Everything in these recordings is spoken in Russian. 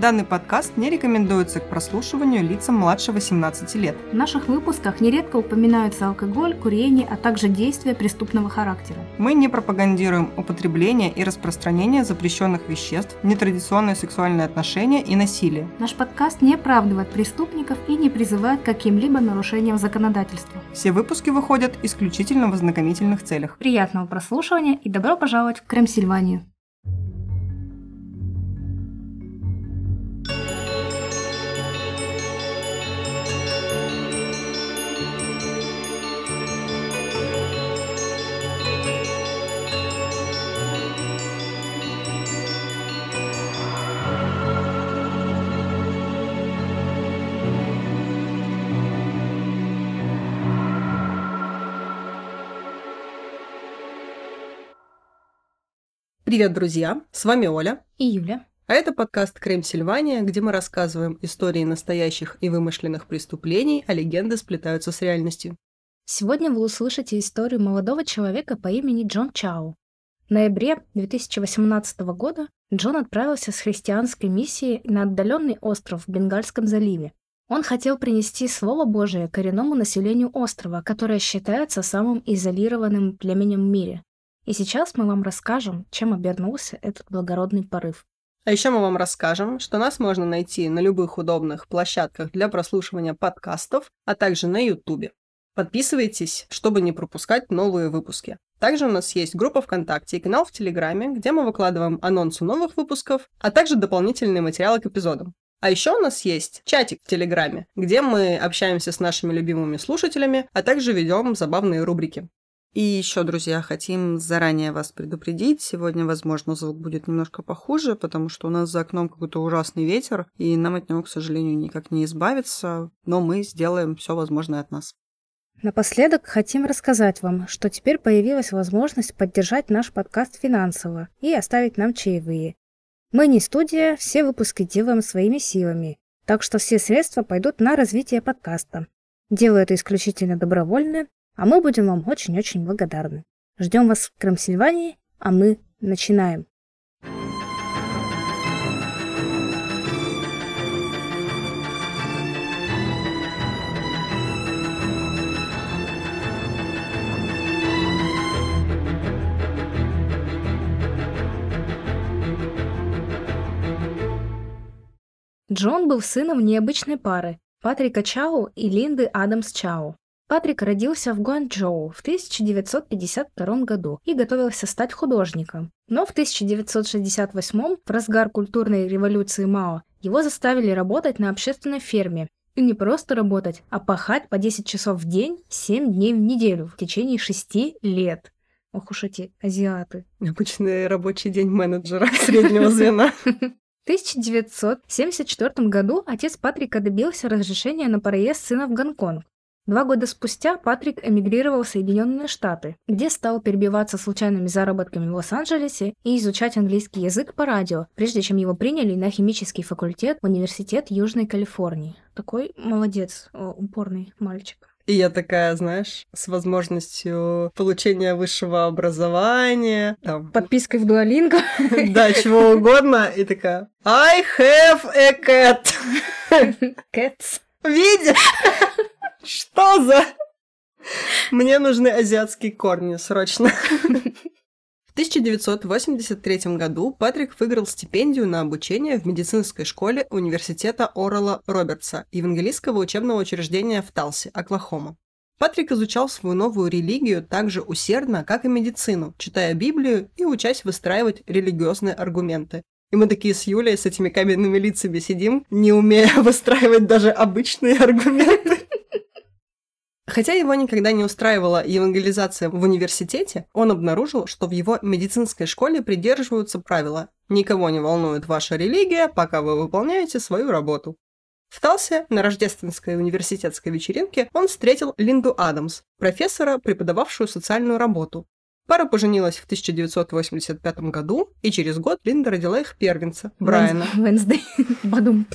Данный подкаст не рекомендуется к прослушиванию лицам младше 18 лет. В наших выпусках нередко упоминаются алкоголь, курение, а также действия преступного характера. Мы не пропагандируем употребление и распространение запрещенных веществ, нетрадиционные сексуальные отношения и насилие. Наш подкаст не оправдывает преступников и не призывает к каким-либо нарушениям законодательства. Все выпуски выходят исключительно в ознакомительных целях. Приятного прослушивания и добро пожаловать в Крем-Сильванию. Привет, друзья! С вами Оля. И Юля. А это подкаст «Крем Сильвания», где мы рассказываем истории настоящих и вымышленных преступлений, а легенды сплетаются с реальностью. Сегодня вы услышите историю молодого человека по имени Джон Чао. В ноябре 2018 года Джон отправился с христианской миссией на отдаленный остров в Бенгальском заливе. Он хотел принести Слово Божие коренному населению острова, которое считается самым изолированным племенем в мире. И сейчас мы вам расскажем, чем обернулся этот благородный порыв. А еще мы вам расскажем, что нас можно найти на любых удобных площадках для прослушивания подкастов, а также на YouTube. Подписывайтесь, чтобы не пропускать новые выпуски. Также у нас есть группа ВКонтакте и канал в Телеграме, где мы выкладываем анонсы новых выпусков, а также дополнительные материалы к эпизодам. А еще у нас есть чатик в Телеграме, где мы общаемся с нашими любимыми слушателями, а также ведем забавные рубрики. И еще, друзья, хотим заранее вас предупредить. Сегодня, возможно, звук будет немножко похуже, потому что у нас за окном какой-то ужасный ветер, и нам от него, к сожалению, никак не избавиться, но мы сделаем все возможное от нас. Напоследок хотим рассказать вам, что теперь появилась возможность поддержать наш подкаст финансово и оставить нам чаевые. Мы не студия, все выпуски делаем своими силами, так что все средства пойдут на развитие подкаста. Делаю это исключительно добровольно а мы будем вам очень-очень благодарны. Ждем вас в Крымсильвании, а мы начинаем. Джон был сыном необычной пары Патрика Чао и Линды Адамс Чао. Патрик родился в Гуанчжоу в 1952 году и готовился стать художником. Но в 1968 в разгар культурной революции Мао его заставили работать на общественной ферме. И не просто работать, а пахать по 10 часов в день, 7 дней в неделю в течение 6 лет. Ох уж эти азиаты. Обычный рабочий день менеджера среднего звена. В 1974 году отец Патрика добился разрешения на проезд сына в Гонконг. Два года спустя Патрик эмигрировал в Соединенные Штаты, где стал перебиваться случайными заработками в Лос-Анджелесе и изучать английский язык по радио, прежде чем его приняли на химический факультет в Университет Южной Калифорнии. Такой молодец, упорный мальчик. И я такая, знаешь, с возможностью получения высшего образования. Там... Подпиской в Дуолинго. Да, чего угодно. И такая, I have a cat. Cats. Видишь? Что за... Мне нужны азиатские корни срочно. В 1983 году Патрик выиграл стипендию на обучение в медицинской школе университета Орала Робертса, евангелийского учебного учреждения в Талсе, Оклахома. Патрик изучал свою новую религию так же усердно, как и медицину, читая Библию и учась выстраивать религиозные аргументы. И мы такие с Юлей с этими каменными лицами сидим, не умея выстраивать даже обычные аргументы. Хотя его никогда не устраивала евангелизация в университете, он обнаружил, что в его медицинской школе придерживаются правила «Никого не волнует ваша религия, пока вы выполняете свою работу». В Талсе на рождественской университетской вечеринке он встретил Линду Адамс, профессора, преподававшую социальную работу. Пара поженилась в 1985 году, и через год Линда родила их первенца, Брайана. Венсдей. Бадум.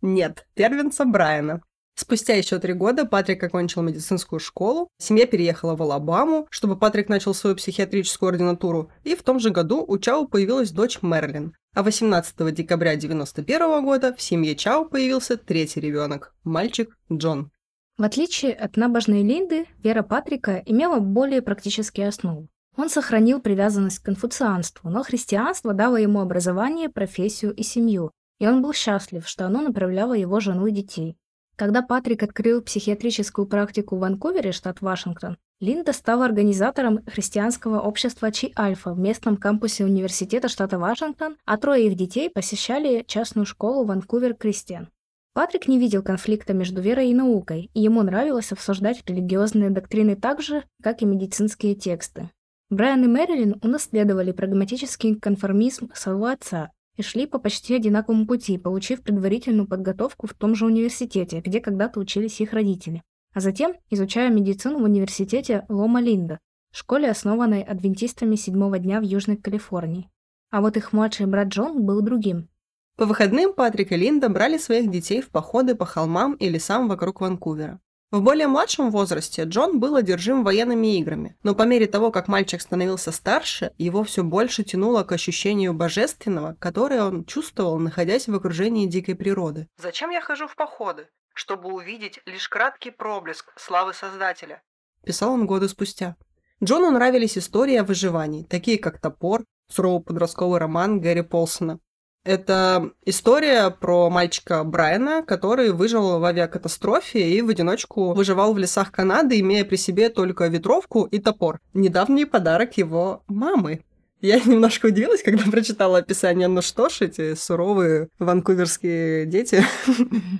Нет, первенца Брайана. Спустя еще три года Патрик окончил медицинскую школу, семья переехала в Алабаму, чтобы Патрик начал свою психиатрическую ординатуру, и в том же году у Чао появилась дочь Мерлин. А 18 декабря 1991 года в семье Чао появился третий ребенок – мальчик Джон. В отличие от набожной Линды, вера Патрика имела более практические основы. Он сохранил привязанность к конфуцианству, но христианство дало ему образование, профессию и семью, и он был счастлив, что оно направляло его жену и детей. Когда Патрик открыл психиатрическую практику в Ванкувере, штат Вашингтон, Линда стала организатором христианского общества Чи Альфа в местном кампусе университета штата Вашингтон, а трое их детей посещали частную школу Ванкувер Кристиан. Патрик не видел конфликта между верой и наукой, и ему нравилось обсуждать религиозные доктрины так же, как и медицинские тексты. Брайан и Мэрилин унаследовали прагматический конформизм своего отца и шли по почти одинаковому пути, получив предварительную подготовку в том же университете, где когда-то учились их родители а затем изучая медицину в университете Лома-Линда, школе, основанной адвентистами седьмого дня в Южной Калифорнии. А вот их младший брат Джон был другим. По выходным Патрик и Линда брали своих детей в походы по холмам и лесам вокруг Ванкувера. В более младшем возрасте Джон был одержим военными играми, но по мере того, как мальчик становился старше, его все больше тянуло к ощущению божественного, которое он чувствовал, находясь в окружении дикой природы. «Зачем я хожу в походы? чтобы увидеть лишь краткий проблеск славы Создателя. Писал он годы спустя. Джону нравились истории о выживании, такие как «Топор», суровый подростковый роман Гэри Полсона. Это история про мальчика Брайана, который выжил в авиакатастрофе и в одиночку выживал в лесах Канады, имея при себе только ветровку и топор. Недавний подарок его мамы. Я немножко удивилась, когда прочитала описание. Ну что ж, эти суровые ванкуверские дети.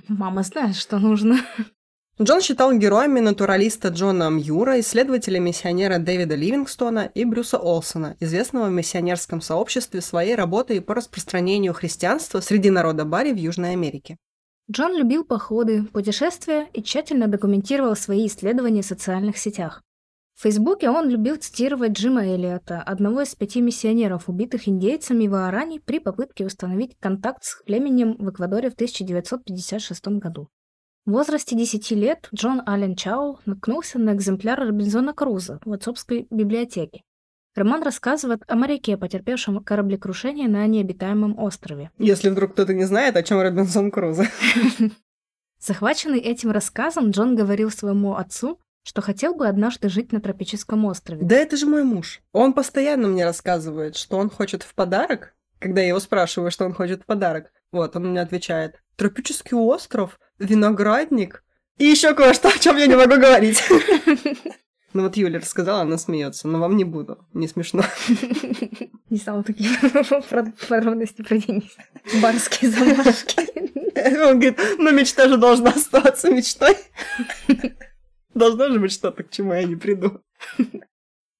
Мама знает, что нужно. Джон считал героями натуралиста Джона Мьюра, исследователя-миссионера Дэвида Ливингстона и Брюса Олсона, известного в миссионерском сообществе своей работой по распространению христианства среди народа Барри в Южной Америке. Джон любил походы, путешествия и тщательно документировал свои исследования в социальных сетях. В Фейсбуке он любил цитировать Джима Эллиота, одного из пяти миссионеров, убитых индейцами в Ааране при попытке установить контакт с племенем в Эквадоре в 1956 году. В возрасте 10 лет Джон Аллен Чао наткнулся на экземпляр Робинзона Круза в отцовской библиотеке. Роман рассказывает о моряке, потерпевшем кораблекрушение на необитаемом острове. Если вдруг кто-то не знает, о чем Робинсон Крузо. Захваченный этим рассказом, Джон говорил своему отцу, что хотел бы однажды жить на тропическом острове. Да это же мой муж. Он постоянно мне рассказывает, что он хочет в подарок, когда я его спрашиваю, что он хочет в подарок. Вот, он мне отвечает, тропический остров, виноградник и еще кое-что, о чем я не могу говорить. Ну вот Юля рассказала, она смеется, но вам не буду, не смешно. Не стала такие подробности про Дениса. Барские замашки. Он говорит, ну мечта же должна оставаться мечтой. Должно же быть что-то, к чему я не приду.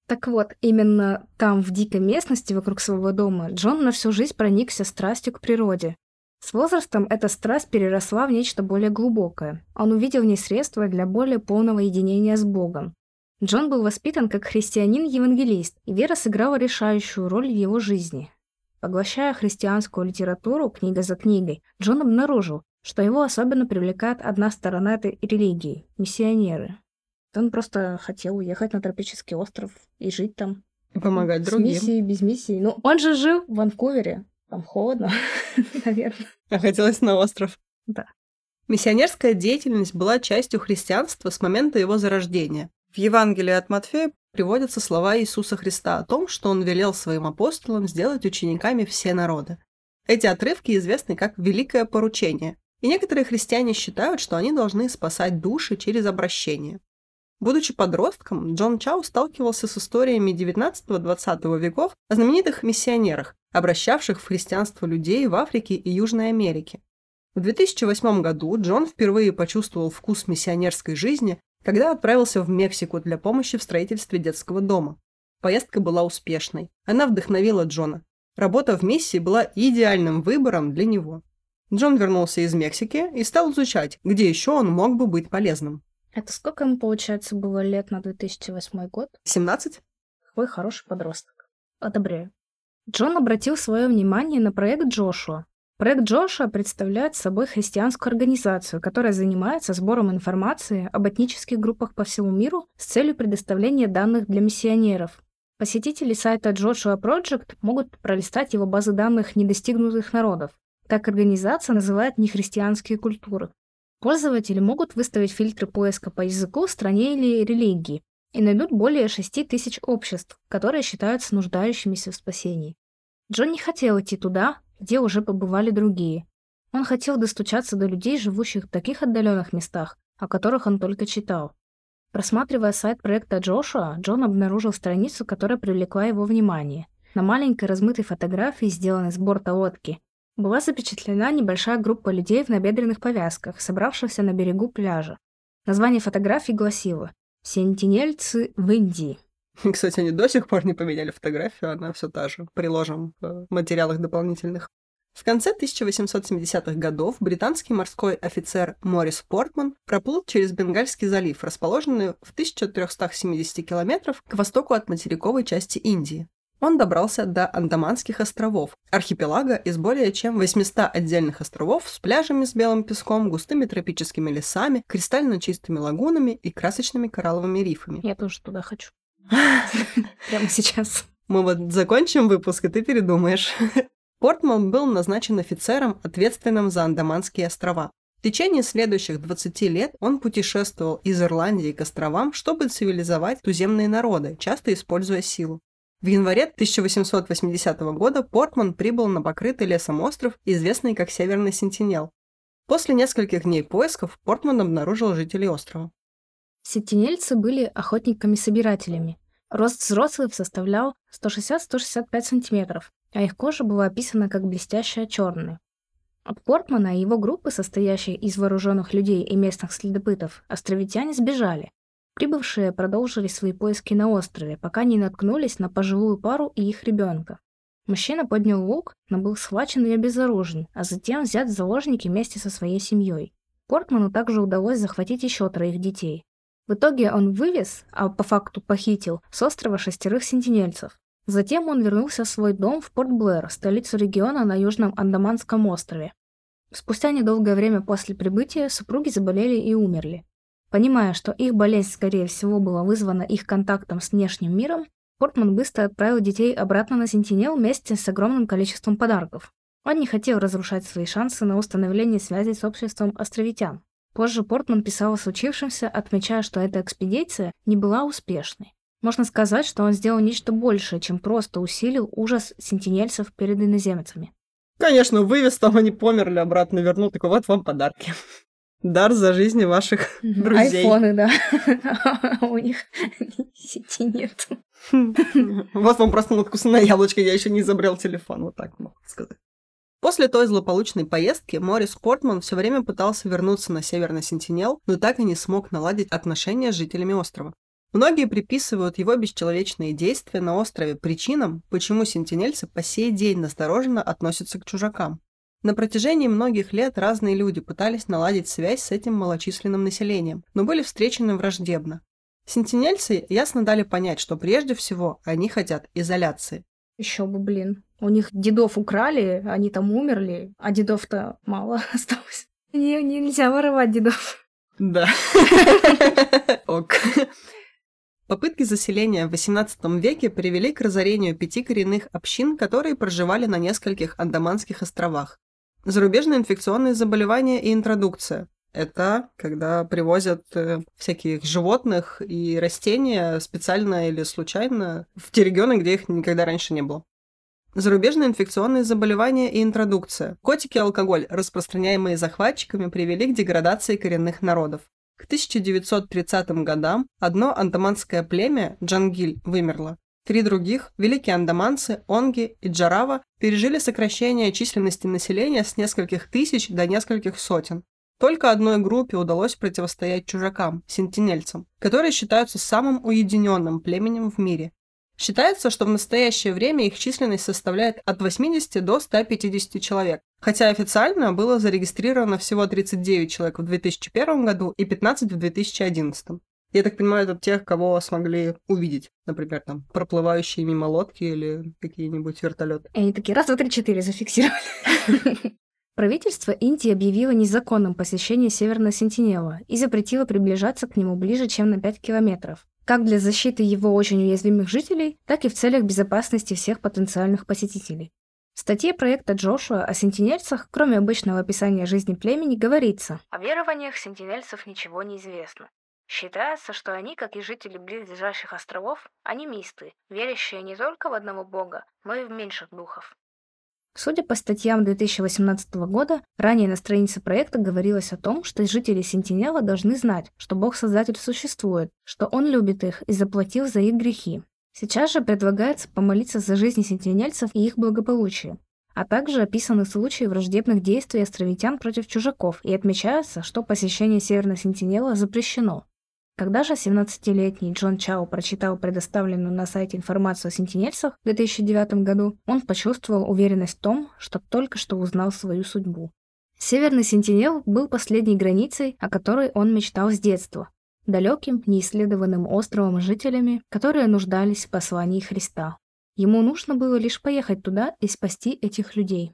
Так вот, именно там, в дикой местности вокруг своего дома, Джон на всю жизнь проникся страстью к природе. С возрастом эта страсть переросла в нечто более глубокое. Он увидел в ней средства для более полного единения с Богом. Джон был воспитан как христианин-евангелист, и вера сыграла решающую роль в его жизни. Поглощая христианскую литературу книга за книгой, Джон обнаружил, что его особенно привлекает одна сторона этой религии – миссионеры. Он просто хотел уехать на тропический остров и жить там. И помогать другим. С миссией, без миссии. Ну, он же жил в Ванкувере. Там холодно, наверное. А хотелось на остров. Да. Миссионерская деятельность была частью христианства с момента его зарождения. В Евангелии от Матфея приводятся слова Иисуса Христа о том, что он велел своим апостолам сделать учениками все народы. Эти отрывки известны как «великое поручение», и некоторые христиане считают, что они должны спасать души через обращение. Будучи подростком, Джон Чау сталкивался с историями 19-20 веков о знаменитых миссионерах, обращавших в христианство людей в Африке и Южной Америке. В 2008 году Джон впервые почувствовал вкус миссионерской жизни, когда отправился в Мексику для помощи в строительстве детского дома. Поездка была успешной. Она вдохновила Джона. Работа в миссии была идеальным выбором для него. Джон вернулся из Мексики и стал изучать, где еще он мог бы быть полезным. Это сколько ему, получается, было лет на 2008 год? 17. Какой хороший подросток. Одобряю. Джон обратил свое внимание на проект Джошуа. Проект Джошуа представляет собой христианскую организацию, которая занимается сбором информации об этнических группах по всему миру с целью предоставления данных для миссионеров. Посетители сайта Joshua Project могут пролистать его базы данных недостигнутых народов. Так организация называет нехристианские культуры. Пользователи могут выставить фильтры поиска по языку, стране или религии и найдут более 6 тысяч обществ, которые считаются нуждающимися в спасении. Джон не хотел идти туда, где уже побывали другие. Он хотел достучаться до людей, живущих в таких отдаленных местах, о которых он только читал. Просматривая сайт проекта Джошуа, Джон обнаружил страницу, которая привлекла его внимание. На маленькой размытой фотографии, сделанной с борта лодки, была запечатлена небольшая группа людей в набедренных повязках, собравшихся на берегу пляжа. Название фотографии гласило «Сентинельцы в Индии». Кстати, они до сих пор не поменяли фотографию, она все та же. Приложим в материалах дополнительных. В конце 1870-х годов британский морской офицер Морис Портман проплыл через Бенгальский залив, расположенный в 1370 километров к востоку от материковой части Индии. Он добрался до Андаманских островов, архипелага из более чем 800 отдельных островов с пляжами с белым песком, густыми тропическими лесами, кристально чистыми лагунами и красочными коралловыми рифами. Я тоже туда хочу. Прямо сейчас. Мы вот закончим выпуск, и ты передумаешь. Портман был назначен офицером, ответственным за Андаманские острова. В течение следующих 20 лет он путешествовал из Ирландии к островам, чтобы цивилизовать туземные народы, часто используя силу. В январе 1880 года Портман прибыл на покрытый лесом остров, известный как Северный Сентинел. После нескольких дней поисков Портман обнаружил жителей острова. Сентинельцы были охотниками-собирателями. Рост взрослых составлял 160-165 сантиметров, а их кожа была описана как блестящая черная. От Портмана и его группы, состоящей из вооруженных людей и местных следопытов, островитяне сбежали. Прибывшие продолжили свои поиски на острове, пока не наткнулись на пожилую пару и их ребенка. Мужчина поднял лук, но был схвачен и обезоружен, а затем взят в заложники вместе со своей семьей. Портману также удалось захватить еще троих детей. В итоге он вывез, а по факту похитил, с острова шестерых сентинельцев. Затем он вернулся в свой дом в Порт-Блэр, столицу региона на Южном Андаманском острове. Спустя недолгое время после прибытия супруги заболели и умерли. Понимая, что их болезнь, скорее всего, была вызвана их контактом с внешним миром, Портман быстро отправил детей обратно на Сентинел вместе с огромным количеством подарков. Он не хотел разрушать свои шансы на установление связи с обществом островитян. Позже Портман писал о случившемся, отмечая, что эта экспедиция не была успешной. Можно сказать, что он сделал нечто большее, чем просто усилил ужас сентинельцев перед иноземцами. Конечно, вывез там, они померли, обратно вернул, такой, вот вам подарки. Дар за жизни ваших друзей. Айфоны, да. У них сети нет. Вот вам просто надкусанное яблочко, я еще не изобрел телефон, вот так могу сказать. После той злополучной поездки Морис Портман все время пытался вернуться на Северный Сентинел, но так и не смог наладить отношения с жителями острова. Многие приписывают его бесчеловечные действия на острове причинам, почему сентинельцы по сей день настороженно относятся к чужакам. На протяжении многих лет разные люди пытались наладить связь с этим малочисленным населением, но были встречены враждебно. Сентинельцы ясно дали понять, что прежде всего они хотят изоляции. Еще бы, блин. У них дедов украли, они там умерли, а дедов-то мало осталось. Не, нельзя воровать дедов. Да. Ок. Попытки заселения в XVIII веке привели к разорению пяти коренных общин, которые проживали на нескольких Андаманских островах. Зарубежные инфекционные заболевания и интродукция. Это когда привозят э, всяких животных и растения специально или случайно в те регионы, где их никогда раньше не было. Зарубежные инфекционные заболевания и интродукция. Котики и алкоголь, распространяемые захватчиками, привели к деградации коренных народов. К 1930 годам одно андаманское племя, Джангиль, вымерло. Три других, великие андаманцы, Онги и Джарава, пережили сокращение численности населения с нескольких тысяч до нескольких сотен. Только одной группе удалось противостоять чужакам, сентинельцам, которые считаются самым уединенным племенем в мире. Считается, что в настоящее время их численность составляет от 80 до 150 человек, хотя официально было зарегистрировано всего 39 человек в 2001 году и 15 в 2011. Я так понимаю, это тех, кого смогли увидеть. Например, там, проплывающие мимо лодки или какие-нибудь вертолеты. И они такие, раз, два, три, четыре, зафиксировали. Правительство Индии объявило незаконным посещение Северного Сентинела и запретило приближаться к нему ближе, чем на 5 километров. как для защиты его очень уязвимых жителей, так и в целях безопасности всех потенциальных посетителей. В статье проекта Джошуа о сентинельцах, кроме обычного описания жизни племени, говорится «О верованиях сентинельцев ничего не известно. Считается, что они, как и жители близлежащих островов, анимисты, верящие не только в одного бога, но и в меньших духов. Судя по статьям 2018 года, ранее на странице проекта говорилось о том, что жители Сентинела должны знать, что Бог-Создатель существует, что Он любит их и заплатил за их грехи. Сейчас же предлагается помолиться за жизни сентинельцев и их благополучие. А также описаны случаи враждебных действий островитян против чужаков и отмечается, что посещение Северной Сентинела запрещено. Когда же 17-летний Джон Чао прочитал предоставленную на сайте информацию о сентинельцах в 2009 году, он почувствовал уверенность в том, что только что узнал свою судьбу. Северный Сентинел был последней границей, о которой он мечтал с детства, далеким, неисследованным островом жителями, которые нуждались в послании Христа. Ему нужно было лишь поехать туда и спасти этих людей.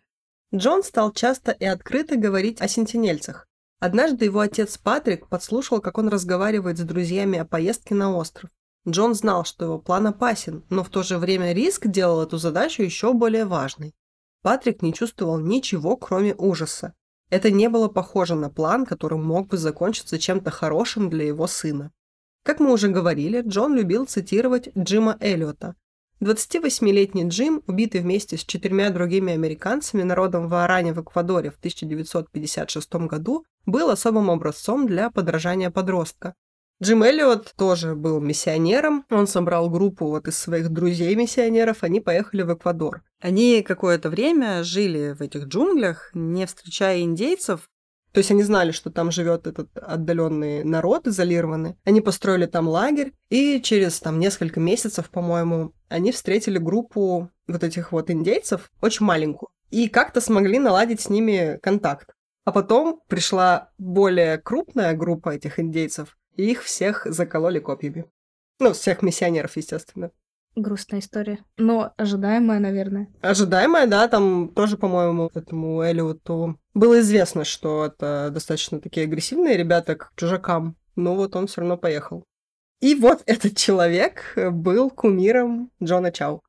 Джон стал часто и открыто говорить о сентинельцах, Однажды его отец Патрик подслушал, как он разговаривает с друзьями о поездке на остров. Джон знал, что его план опасен, но в то же время риск делал эту задачу еще более важной. Патрик не чувствовал ничего, кроме ужаса. Это не было похоже на план, который мог бы закончиться чем-то хорошим для его сына. Как мы уже говорили, Джон любил цитировать Джима Эллиота, 28-летний Джим, убитый вместе с четырьмя другими американцами народом Вааране в Эквадоре в 1956 году, был особым образцом для подражания подростка. Джим Эллиот тоже был миссионером. Он собрал группу вот из своих друзей-миссионеров. Они поехали в Эквадор. Они какое-то время жили в этих джунглях, не встречая индейцев, то есть они знали, что там живет этот отдаленный народ, изолированный. Они построили там лагерь, и через там несколько месяцев, по-моему, они встретили группу вот этих вот индейцев, очень маленькую, и как-то смогли наладить с ними контакт. А потом пришла более крупная группа этих индейцев, и их всех закололи копьями. Ну, всех миссионеров, естественно. Грустная история. Но ожидаемая, наверное. Ожидаемая, да, там тоже, по-моему, этому Элиоту было известно, что это достаточно такие агрессивные ребята к чужакам, но вот он все равно поехал. И вот этот человек был кумиром Джона Чау.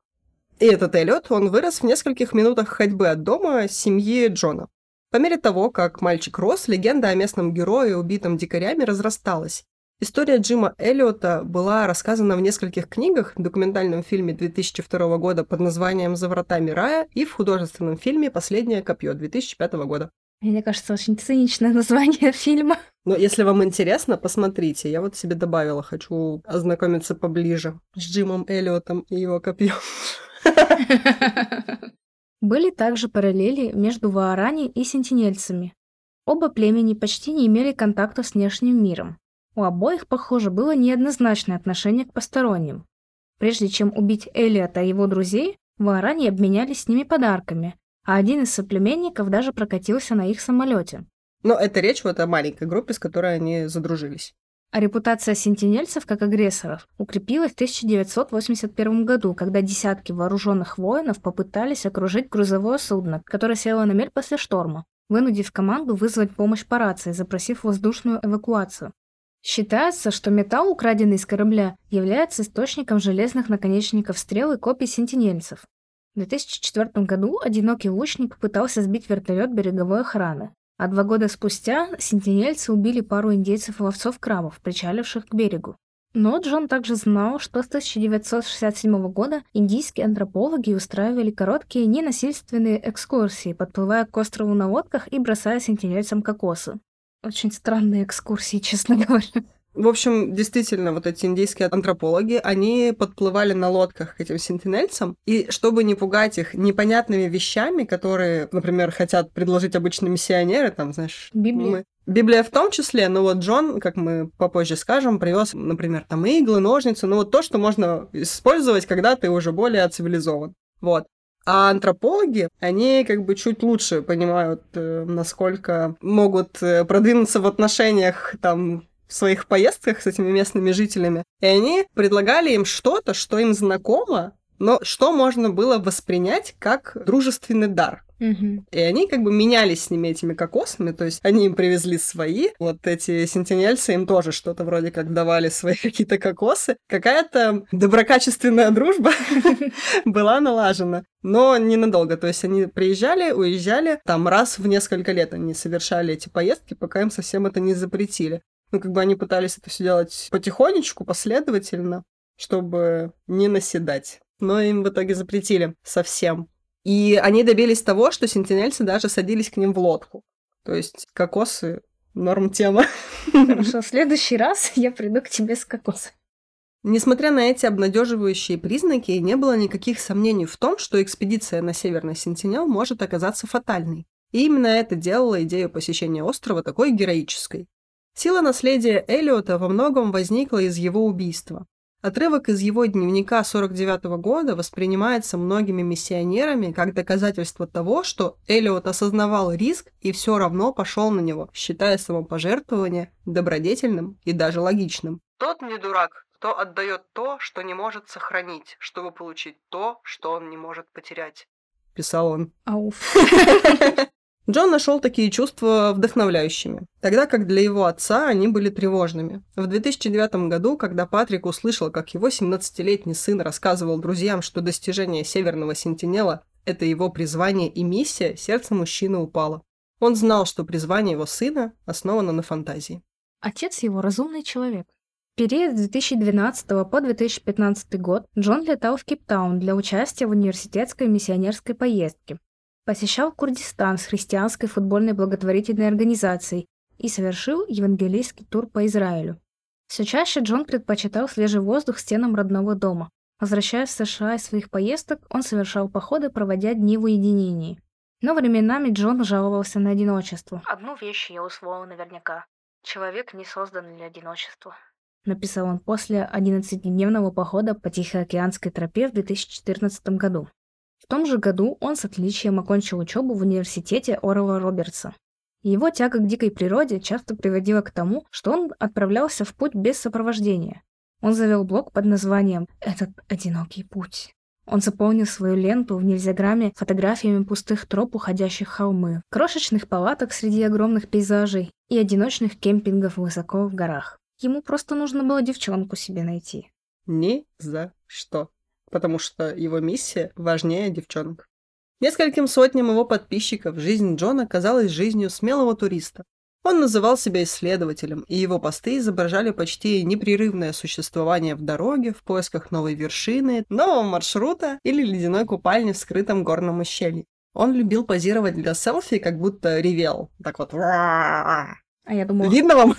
И этот Эллиот, он вырос в нескольких минутах ходьбы от дома семьи Джона. По мере того, как мальчик рос, легенда о местном герое, убитом дикарями, разрасталась. История Джима Эллиота была рассказана в нескольких книгах, в документальном фильме 2002 года под названием «За вратами рая» и в художественном фильме «Последнее копье» 2005 года. Мне кажется, очень циничное название фильма. Но если вам интересно, посмотрите. Я вот себе добавила, хочу ознакомиться поближе с Джимом Эллиотом и его копьем. Были также параллели между Ваарани и сентинельцами. Оба племени почти не имели контакта с внешним миром. У обоих, похоже, было неоднозначное отношение к посторонним. Прежде чем убить Элиота и его друзей, Варани обменялись с ними подарками, а один из соплеменников даже прокатился на их самолете. Но это речь вот о маленькой группе, с которой они задружились. А репутация сентинельцев как агрессоров укрепилась в 1981 году, когда десятки вооруженных воинов попытались окружить грузовое судно, которое село на мель после шторма, вынудив команду вызвать помощь по рации, запросив воздушную эвакуацию. Считается, что металл, украденный из корабля, является источником железных наконечников стрел и копий сентинельцев. В 2004 году одинокий лучник пытался сбить вертолет береговой охраны, а два года спустя сентинельцы убили пару индейцев и ловцов-крабов, причаливших к берегу. Но Джон также знал, что с 1967 года индийские антропологи устраивали короткие ненасильственные экскурсии, подплывая к острову на лодках и бросая сентинельцам кокосы. Очень странные экскурсии, честно говоря. В общем, действительно, вот эти индийские антропологи, они подплывали на лодках к этим сентинельцам, и чтобы не пугать их непонятными вещами, которые, например, хотят предложить обычные миссионеры, там, знаешь... Библия. Мы... Библия в том числе, но вот Джон, как мы попозже скажем, привез, например, там иглы, ножницы, ну вот то, что можно использовать, когда ты уже более цивилизован. Вот. А антропологи, они как бы чуть лучше понимают, э, насколько могут э, продвинуться в отношениях там в своих поездках с этими местными жителями. И они предлагали им что-то, что им знакомо, Но что можно было воспринять как дружественный дар? И они как бы менялись с ними этими кокосами, то есть они им привезли свои, вот эти сентинельцы им тоже что-то вроде как давали свои какие-то кокосы. Какая-то доброкачественная дружба была налажена, но ненадолго. То есть они приезжали, уезжали, там раз в несколько лет они совершали эти поездки, пока им совсем это не запретили. Ну, как бы они пытались это все делать потихонечку, последовательно, чтобы не наседать. Но им в итоге запретили совсем. И они добились того, что сентинельцы даже садились к ним в лодку. То есть кокосы норм тема. Хорошо, в следующий раз я приду к тебе с кокосом. Несмотря на эти обнадеживающие признаки, не было никаких сомнений в том, что экспедиция на Северный Сентинел может оказаться фатальной. И именно это делало идею посещения острова такой героической. Сила наследия Элиота во многом возникла из его убийства. Отрывок из его дневника 49 года воспринимается многими миссионерами как доказательство того, что Элиот осознавал риск и все равно пошел на него, считая самопожертвование добродетельным и даже логичным. Тот не дурак, кто отдает то, что не может сохранить, чтобы получить то, что он не может потерять. Писал он. Ауф. Джон нашел такие чувства вдохновляющими, тогда как для его отца они были тревожными. В 2009 году, когда Патрик услышал, как его 17-летний сын рассказывал друзьям, что достижение Северного Сентинела – это его призвание и миссия, сердце мужчины упало. Он знал, что призвание его сына основано на фантазии. Отец его разумный человек. В период с 2012 по 2015 год Джон летал в Кейптаун для участия в университетской миссионерской поездке. Посещал Курдистан с христианской футбольной благотворительной организацией и совершил евангелийский тур по Израилю. Все чаще Джон предпочитал свежий воздух стенам родного дома. Возвращаясь в США из своих поездок, он совершал походы, проводя дни в уединении. Но временами Джон жаловался на одиночество. «Одну вещь я усвоил наверняка. Человек не создан для одиночества», написал он после 11-дневного похода по Тихоокеанской тропе в 2014 году. В том же году он с отличием окончил учебу в университете Орла Робертса. Его тяга к дикой природе часто приводила к тому, что он отправлялся в путь без сопровождения. Он завел блог под названием «Этот одинокий путь». Он заполнил свою ленту в нельзяграмме фотографиями пустых троп, уходящих холмы, крошечных палаток среди огромных пейзажей и одиночных кемпингов высоко в горах. Ему просто нужно было девчонку себе найти. Ни за что. Потому что его миссия важнее девчонок. Нескольким сотням его подписчиков жизнь Джона казалась жизнью смелого туриста. Он называл себя исследователем, и его посты изображали почти непрерывное существование в дороге в поисках новой вершины, нового маршрута или ледяной купальни в скрытом горном ущелье. Он любил позировать для селфи, как будто ревел. Так вот. А я думала... Видно вам?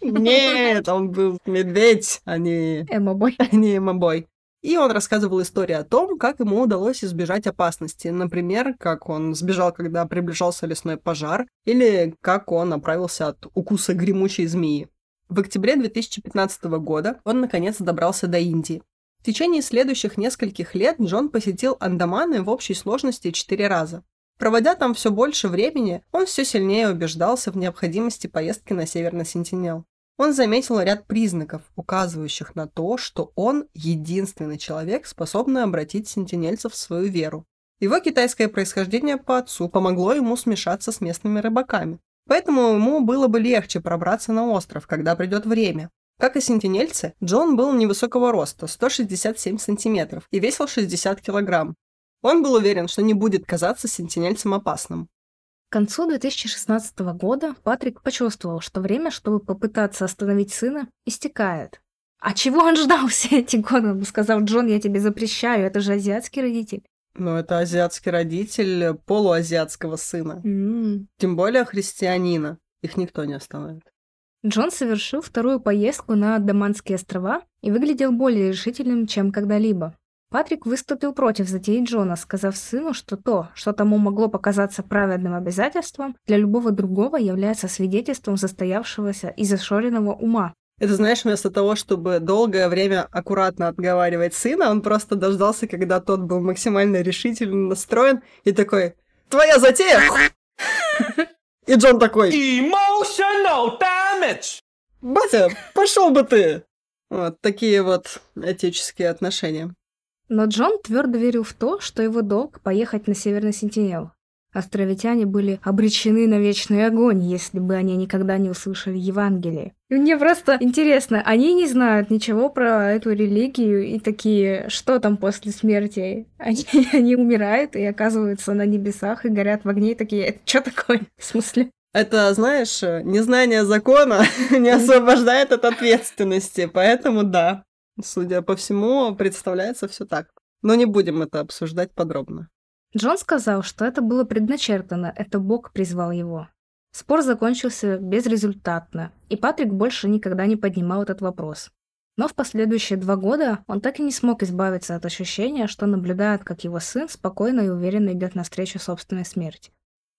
Нет, он был медведь, а не... Эмо-бой. а не эмобой. И он рассказывал историю о том, как ему удалось избежать опасности. Например, как он сбежал, когда приближался лесной пожар, или как он оправился от укуса гремучей змеи. В октябре 2015 года он наконец добрался до Индии. В течение следующих нескольких лет Джон посетил Андаманы в общей сложности четыре раза. Проводя там все больше времени, он все сильнее убеждался в необходимости поездки на Северный Сентинел. Он заметил ряд признаков, указывающих на то, что он единственный человек, способный обратить сентинельцев в свою веру. Его китайское происхождение по отцу помогло ему смешаться с местными рыбаками. Поэтому ему было бы легче пробраться на остров, когда придет время. Как и сентинельцы, Джон был невысокого роста, 167 сантиметров, и весил 60 килограмм. Он был уверен, что не будет казаться сентинельцем опасным. К концу 2016 года Патрик почувствовал, что время, чтобы попытаться остановить сына, истекает. А чего он ждал все эти годы? Он сказал, Джон, я тебе запрещаю, это же азиатский родитель. Но это азиатский родитель полуазиатского сына. М. Тем более христианина. Их никто не остановит. Джон совершил вторую поездку на Даманские острова и выглядел более решительным, чем когда-либо. Патрик выступил против затеи Джона, сказав сыну, что то, что тому могло показаться праведным обязательством, для любого другого является свидетельством застоявшегося и зашоренного ума. Это, знаешь, вместо того, чтобы долгое время аккуратно отговаривать сына, он просто дождался, когда тот был максимально решительно настроен и такой «Твоя затея!» И Джон такой Emotional damage! «Батя, пошел бы ты!» Вот такие вот отеческие отношения. Но Джон твердо верил в то, что его долг — поехать на Северный Сентинел. Островитяне были обречены на вечный огонь, если бы они никогда не услышали Евангелие. И мне просто интересно, они не знают ничего про эту религию и такие, что там после смерти? Они, они умирают и оказываются на небесах и горят в огне и такие, это что такое? В смысле? Это, знаешь, незнание закона не освобождает от ответственности, поэтому да, судя по всему, представляется все так. Но не будем это обсуждать подробно. Джон сказал, что это было предначертано, это Бог призвал его. Спор закончился безрезультатно, и Патрик больше никогда не поднимал этот вопрос. Но в последующие два года он так и не смог избавиться от ощущения, что наблюдает, как его сын спокойно и уверенно идет навстречу собственной смерти.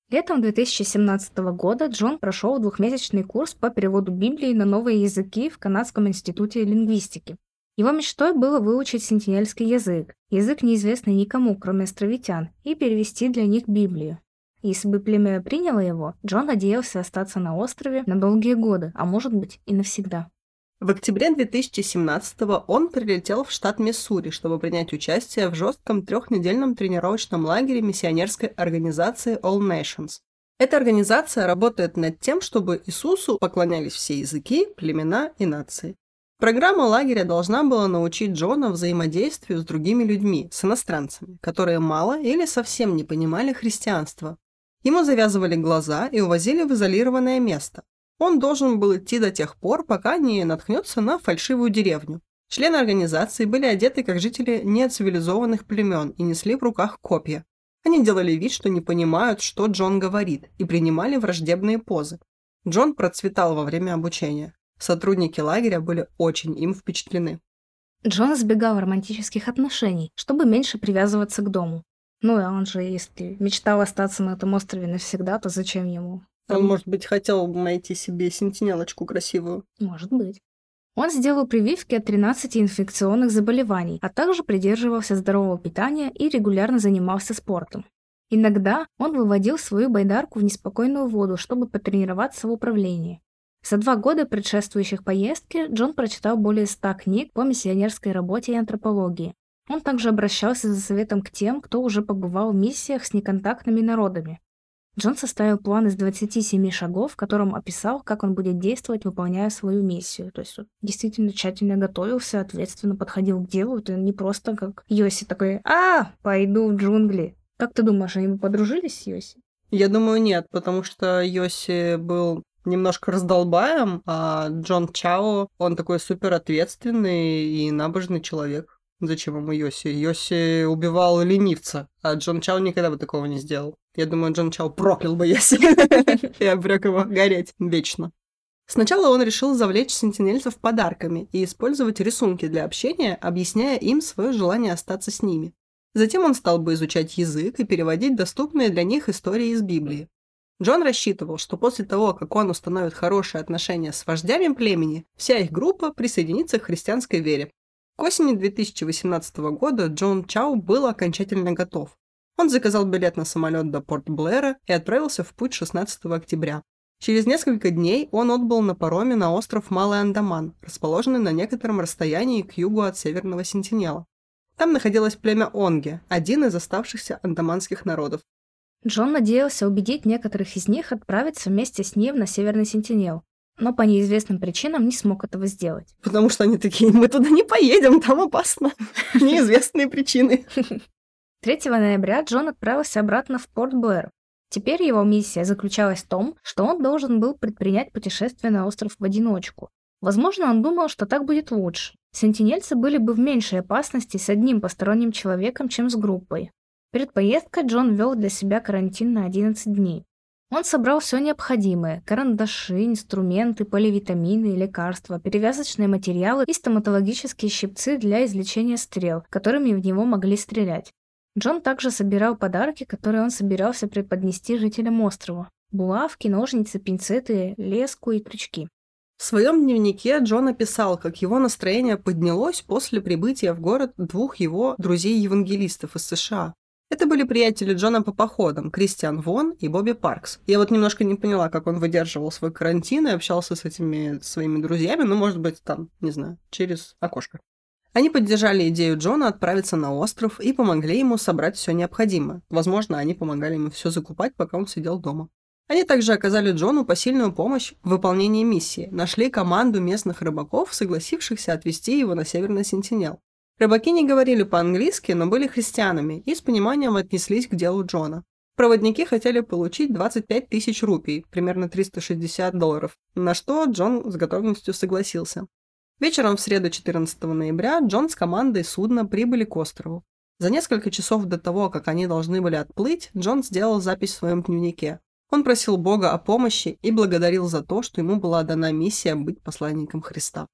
Летом 2017 года Джон прошел двухмесячный курс по переводу Библии на новые языки в Канадском институте лингвистики. Его мечтой было выучить сентинельский язык, язык неизвестный никому, кроме островитян, и перевести для них Библию. Если бы племя приняло его, Джон надеялся остаться на острове на долгие годы, а может быть и навсегда. В октябре 2017 он прилетел в штат Миссури, чтобы принять участие в жестком трехнедельном тренировочном лагере миссионерской организации All Nations. Эта организация работает над тем, чтобы Иисусу поклонялись все языки, племена и нации. Программа лагеря должна была научить Джона взаимодействию с другими людьми, с иностранцами, которые мало или совсем не понимали христианства. Ему завязывали глаза и увозили в изолированное место. Он должен был идти до тех пор, пока не наткнется на фальшивую деревню. Члены организации были одеты как жители нецивилизованных племен и несли в руках копья. Они делали вид, что не понимают, что Джон говорит, и принимали враждебные позы. Джон процветал во время обучения. Сотрудники лагеря были очень им впечатлены. Джон избегал романтических отношений, чтобы меньше привязываться к дому. Ну, а он же, если мечтал остаться на этом острове навсегда, то зачем ему? Он, может быть, хотел найти себе сентинелочку красивую. Может быть. Он сделал прививки от 13 инфекционных заболеваний, а также придерживался здорового питания и регулярно занимался спортом. Иногда он выводил свою байдарку в неспокойную воду, чтобы потренироваться в управлении. За два года предшествующих поездке Джон прочитал более ста книг по миссионерской работе и антропологии. Он также обращался за советом к тем, кто уже побывал в миссиях с неконтактными народами. Джон составил план из 27 шагов, в котором описал, как он будет действовать, выполняя свою миссию. То есть он действительно тщательно готовился, ответственно подходил к делу. Это не просто как Йоси такой «А, пойду в джунгли». Как ты думаешь, они бы подружились с Йоси? Я думаю, нет, потому что Йоси был немножко раздолбаем, а Джон Чао, он такой супер ответственный и набожный человек. Зачем ему Йоси? Йоси убивал ленивца, а Джон Чао никогда бы такого не сделал. Я думаю, Джон Чао проклял бы Йоси и обрек его гореть вечно. Сначала он решил завлечь сентинельцев подарками и использовать рисунки для общения, объясняя им свое желание остаться с ними. Затем он стал бы изучать язык и переводить доступные для них истории из Библии. Джон рассчитывал, что после того, как он установит хорошие отношения с вождями племени, вся их группа присоединится к христианской вере. К осени 2018 года Джон Чау был окончательно готов. Он заказал билет на самолет до Порт-Блэра и отправился в путь 16 октября. Через несколько дней он отбыл на пароме на остров Малый Андаман, расположенный на некотором расстоянии к югу от Северного Сентинела. Там находилось племя Онге, один из оставшихся андаманских народов. Джон надеялся убедить некоторых из них отправиться вместе с ним на Северный Сентинел, но по неизвестным причинам не смог этого сделать. Потому что они такие, мы туда не поедем, там опасно. Неизвестные причины. 3 ноября Джон отправился обратно в Порт-Блэр. Теперь его миссия заключалась в том, что он должен был предпринять путешествие на остров в одиночку. Возможно, он думал, что так будет лучше. Сентинельцы были бы в меньшей опасности с одним посторонним человеком, чем с группой. Перед поездкой Джон ввел для себя карантин на 11 дней. Он собрал все необходимое – карандаши, инструменты, поливитамины, лекарства, перевязочные материалы и стоматологические щипцы для извлечения стрел, которыми в него могли стрелять. Джон также собирал подарки, которые он собирался преподнести жителям острова. Булавки, ножницы, пинцеты, леску и крючки. В своем дневнике Джон описал, как его настроение поднялось после прибытия в город двух его друзей-евангелистов из США. Это были приятели Джона по походам, Кристиан Вон и Бобби Паркс. Я вот немножко не поняла, как он выдерживал свой карантин и общался с этими своими друзьями, ну, может быть, там, не знаю, через окошко. Они поддержали идею Джона отправиться на остров и помогли ему собрать все необходимое. Возможно, они помогали ему все закупать, пока он сидел дома. Они также оказали Джону посильную помощь в выполнении миссии, нашли команду местных рыбаков, согласившихся отвезти его на Северный Сентинел. Рыбаки не говорили по-английски, но были христианами и с пониманием отнеслись к делу Джона. Проводники хотели получить 25 тысяч рупий, примерно 360 долларов, на что Джон с готовностью согласился. Вечером в среду 14 ноября Джон с командой судна прибыли к острову. За несколько часов до того, как они должны были отплыть, Джон сделал запись в своем дневнике. Он просил Бога о помощи и благодарил за то, что ему была дана миссия быть посланником Христа.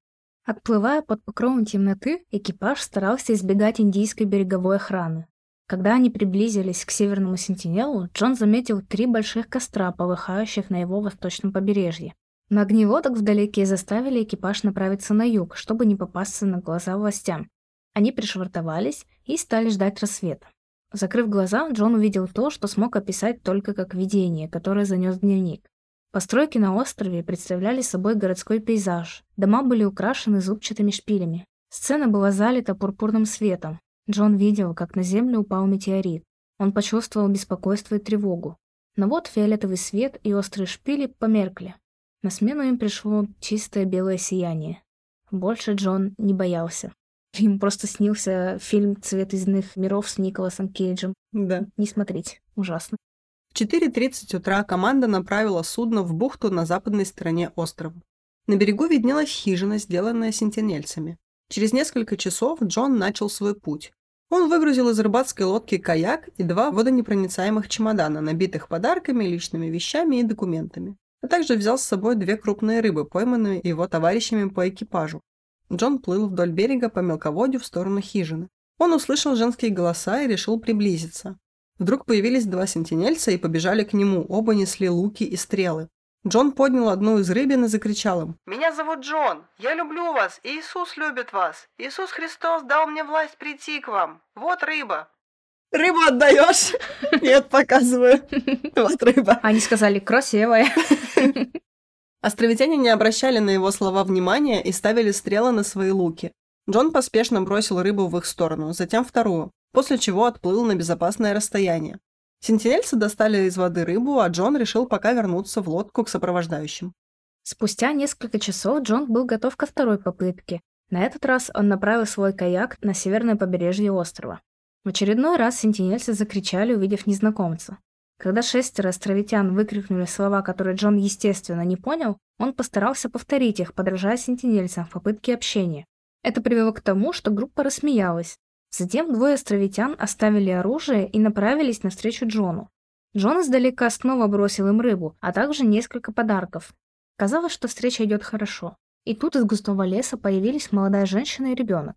Отплывая под покровом темноты, экипаж старался избегать индийской береговой охраны. Когда они приблизились к Северному Сентинелу, Джон заметил три больших костра, полыхающих на его восточном побережье. На огневодок вдалеке заставили экипаж направиться на юг, чтобы не попасться на глаза властям. Они пришвартовались и стали ждать рассвета. Закрыв глаза, Джон увидел то, что смог описать только как видение, которое занес дневник. Постройки на острове представляли собой городской пейзаж. Дома были украшены зубчатыми шпилями. Сцена была залита пурпурным светом. Джон видел, как на землю упал метеорит. Он почувствовал беспокойство и тревогу. Но вот фиолетовый свет и острые шпили померкли. На смену им пришло чистое белое сияние. Больше Джон не боялся. Им просто снился фильм «Цвет из иных миров» с Николасом Кейджем. Да. Не смотреть. Ужасно. В 4.30 утра команда направила судно в бухту на западной стороне острова. На берегу виднелась хижина, сделанная сентинельцами. Через несколько часов Джон начал свой путь. Он выгрузил из рыбацкой лодки каяк и два водонепроницаемых чемодана, набитых подарками, личными вещами и документами а также взял с собой две крупные рыбы, пойманные его товарищами по экипажу. Джон плыл вдоль берега по мелководью в сторону хижины. Он услышал женские голоса и решил приблизиться. Вдруг появились два сентинельца и побежали к нему, оба несли луки и стрелы. Джон поднял одну из рыбин и закричал им. «Меня зовут Джон. Я люблю вас. Иисус любит вас. Иисус Христос дал мне власть прийти к вам. Вот рыба. Рыбу отдаешь? Нет, показываю. Вот рыба. Они сказали красивая. Островитяне не обращали на его слова внимания и ставили стрелы на свои луки. Джон поспешно бросил рыбу в их сторону, затем вторую, после чего отплыл на безопасное расстояние. Сентинельцы достали из воды рыбу, а Джон решил пока вернуться в лодку к сопровождающим. Спустя несколько часов Джон был готов ко второй попытке. На этот раз он направил свой каяк на северное побережье острова. В очередной раз сентинельцы закричали, увидев незнакомца. Когда шестеро островитян выкрикнули слова, которые Джон, естественно, не понял, он постарался повторить их, подражая сентинельцам в попытке общения. Это привело к тому, что группа рассмеялась. Затем двое островитян оставили оружие и направились навстречу Джону. Джон издалека снова бросил им рыбу, а также несколько подарков. Казалось, что встреча идет хорошо. И тут из густого леса появились молодая женщина и ребенок.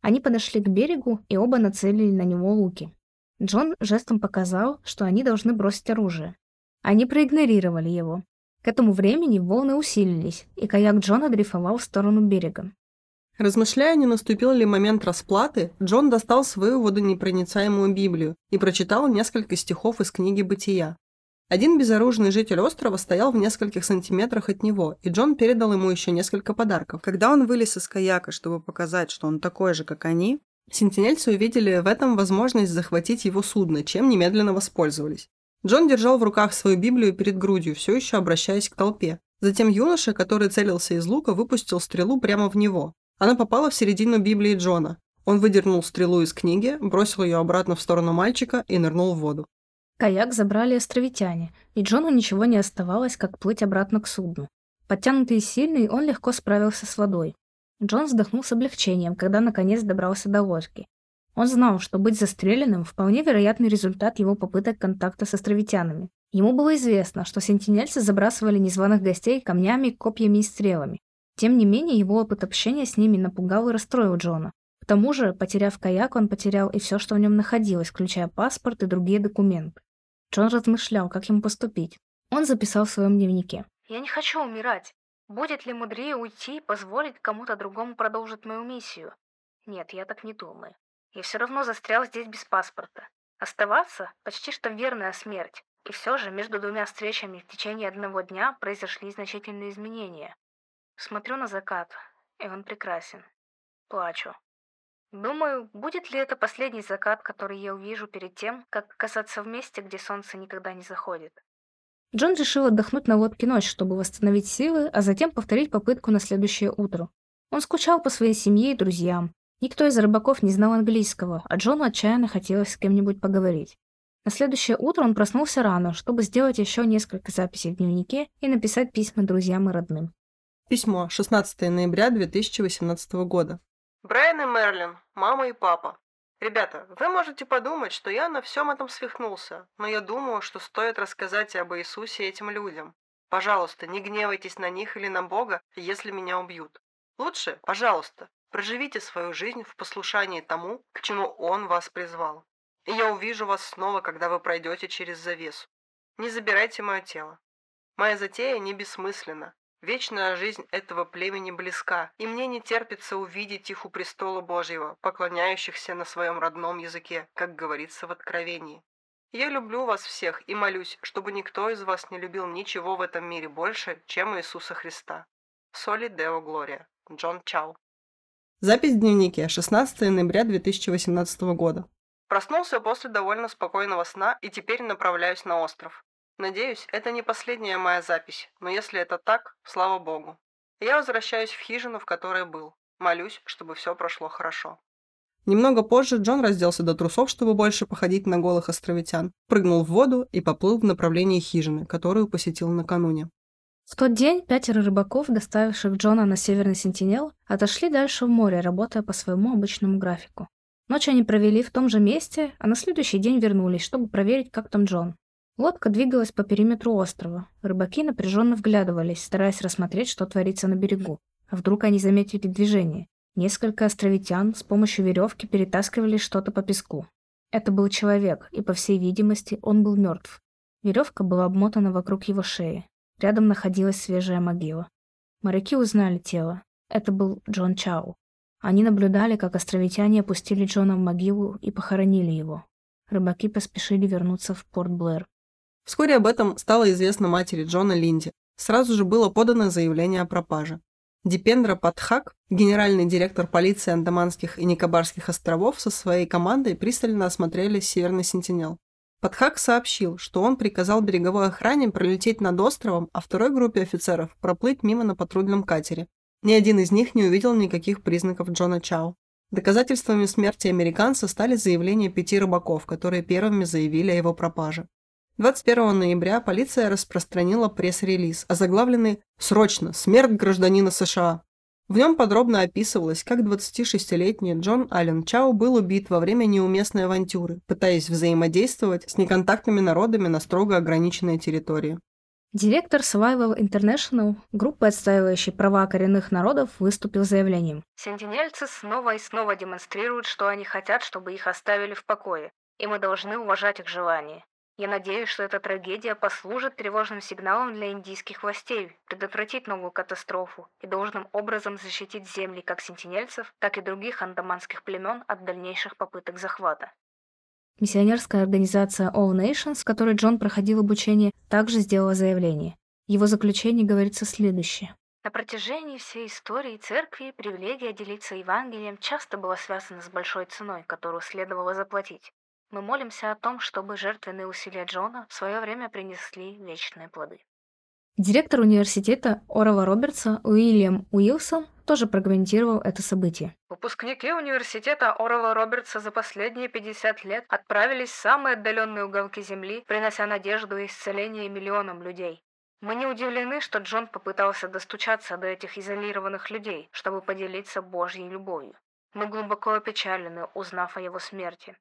Они подошли к берегу и оба нацелили на него луки. Джон жестом показал, что они должны бросить оружие. Они проигнорировали его. К этому времени волны усилились, и каяк Джона дрейфовал в сторону берега. Размышляя, не наступил ли момент расплаты, Джон достал свою водонепроницаемую Библию и прочитал несколько стихов из книги «Бытия». Один безоружный житель острова стоял в нескольких сантиметрах от него, и Джон передал ему еще несколько подарков. Когда он вылез из каяка, чтобы показать, что он такой же, как они, сентинельцы увидели в этом возможность захватить его судно, чем немедленно воспользовались. Джон держал в руках свою Библию перед грудью, все еще обращаясь к толпе. Затем юноша, который целился из лука, выпустил стрелу прямо в него. Она попала в середину Библии Джона. Он выдернул стрелу из книги, бросил ее обратно в сторону мальчика и нырнул в воду. Каяк забрали островитяне, и Джону ничего не оставалось, как плыть обратно к судну. Подтянутый и сильный, он легко справился с водой. Джон вздохнул с облегчением, когда наконец добрался до лодки. Он знал, что быть застреленным – вполне вероятный результат его попыток контакта с островитянами. Ему было известно, что сентинельцы забрасывали незваных гостей камнями, копьями и стрелами. Тем не менее, его опыт общения с ними напугал и расстроил Джона. К тому же, потеряв каяк, он потерял и все, что в нем находилось, включая паспорт и другие документы. Джон размышлял, как ему поступить. Он записал в своем дневнике. «Я не хочу умирать. Будет ли мудрее уйти и позволить кому-то другому продолжить мою миссию? Нет, я так не думаю. Я все равно застрял здесь без паспорта. Оставаться – почти что верная смерть. И все же между двумя встречами в течение одного дня произошли значительные изменения. Смотрю на закат, и он прекрасен. Плачу. Думаю, будет ли это последний закат, который я увижу перед тем, как оказаться в месте, где солнце никогда не заходит. Джон решил отдохнуть на лодке ночь, чтобы восстановить силы, а затем повторить попытку на следующее утро. Он скучал по своей семье и друзьям. Никто из рыбаков не знал английского, а Джону отчаянно хотелось с кем-нибудь поговорить. На следующее утро он проснулся рано, чтобы сделать еще несколько записей в дневнике и написать письма друзьям и родным. Письмо. 16 ноября 2018 года. Брайан и Мерлин, мама и папа. Ребята, вы можете подумать, что я на всем этом свихнулся, но я думаю, что стоит рассказать об Иисусе этим людям. Пожалуйста, не гневайтесь на них или на Бога, если меня убьют. Лучше, пожалуйста, проживите свою жизнь в послушании тому, к чему Он вас призвал. И я увижу вас снова, когда вы пройдете через завесу. Не забирайте мое тело. Моя затея не бессмысленна. Вечная жизнь этого племени близка, и мне не терпится увидеть их у престола Божьего, поклоняющихся на своем родном языке, как говорится в Откровении. Я люблю вас всех и молюсь, чтобы никто из вас не любил ничего в этом мире больше, чем Иисуса Христа. Соли Део Глория. Джон Чау. Запись в дневнике. 16 ноября 2018 года. Проснулся после довольно спокойного сна и теперь направляюсь на остров. Надеюсь, это не последняя моя запись, но если это так, слава богу. Я возвращаюсь в хижину, в которой был. Молюсь, чтобы все прошло хорошо. Немного позже Джон разделся до трусов, чтобы больше походить на голых островитян, прыгнул в воду и поплыл в направлении хижины, которую посетил накануне. В тот день пятеро рыбаков, доставивших Джона на Северный Сентинел, отошли дальше в море, работая по своему обычному графику. Ночь они провели в том же месте, а на следующий день вернулись, чтобы проверить, как там Джон. Лодка двигалась по периметру острова. Рыбаки напряженно вглядывались, стараясь рассмотреть, что творится на берегу. А вдруг они заметили движение? Несколько островитян с помощью веревки перетаскивали что-то по песку. Это был человек, и, по всей видимости, он был мертв. Веревка была обмотана вокруг его шеи. Рядом находилась свежая могила. Моряки узнали тело. Это был Джон Чау. Они наблюдали, как островитяне опустили Джона в могилу и похоронили его. Рыбаки поспешили вернуться в Порт-Блэр. Вскоре об этом стало известно матери Джона Линди. Сразу же было подано заявление о пропаже. Дипендра Патхак, генеральный директор полиции Андаманских и Никобарских островов, со своей командой пристально осмотрели Северный Сентинел. Патхак сообщил, что он приказал береговой охране пролететь над островом, а второй группе офицеров проплыть мимо на патрульном катере. Ни один из них не увидел никаких признаков Джона Чао. Доказательствами смерти американца стали заявления пяти рыбаков, которые первыми заявили о его пропаже. 21 ноября полиция распространила пресс-релиз, озаглавленный «Срочно! Смерть гражданина США!». В нем подробно описывалось, как 26-летний Джон Аллен Чао был убит во время неуместной авантюры, пытаясь взаимодействовать с неконтактными народами на строго ограниченной территории. Директор Survival International, группы, отстаивающей права коренных народов, выступил заявлением. Сентинельцы снова и снова демонстрируют, что они хотят, чтобы их оставили в покое, и мы должны уважать их желания. Я надеюсь, что эта трагедия послужит тревожным сигналом для индийских властей, предотвратить новую катастрофу и должным образом защитить земли как сентинельцев, так и других андаманских племен от дальнейших попыток захвата. Миссионерская организация All Nations, в которой Джон проходил обучение, также сделала заявление. Его заключении говорится следующее. На протяжении всей истории церкви привилегия делиться Евангелием часто была связана с большой ценой, которую следовало заплатить. Мы молимся о том, чтобы жертвенные усилия Джона в свое время принесли вечные плоды. Директор университета Орова Робертса Уильям Уилсон тоже прокомментировал это событие. Выпускники университета Орова Робертса за последние 50 лет отправились в самые отдаленные уголки Земли, принося надежду и исцеление миллионам людей. Мы не удивлены, что Джон попытался достучаться до этих изолированных людей, чтобы поделиться Божьей любовью. Мы глубоко опечалены, узнав о его смерти.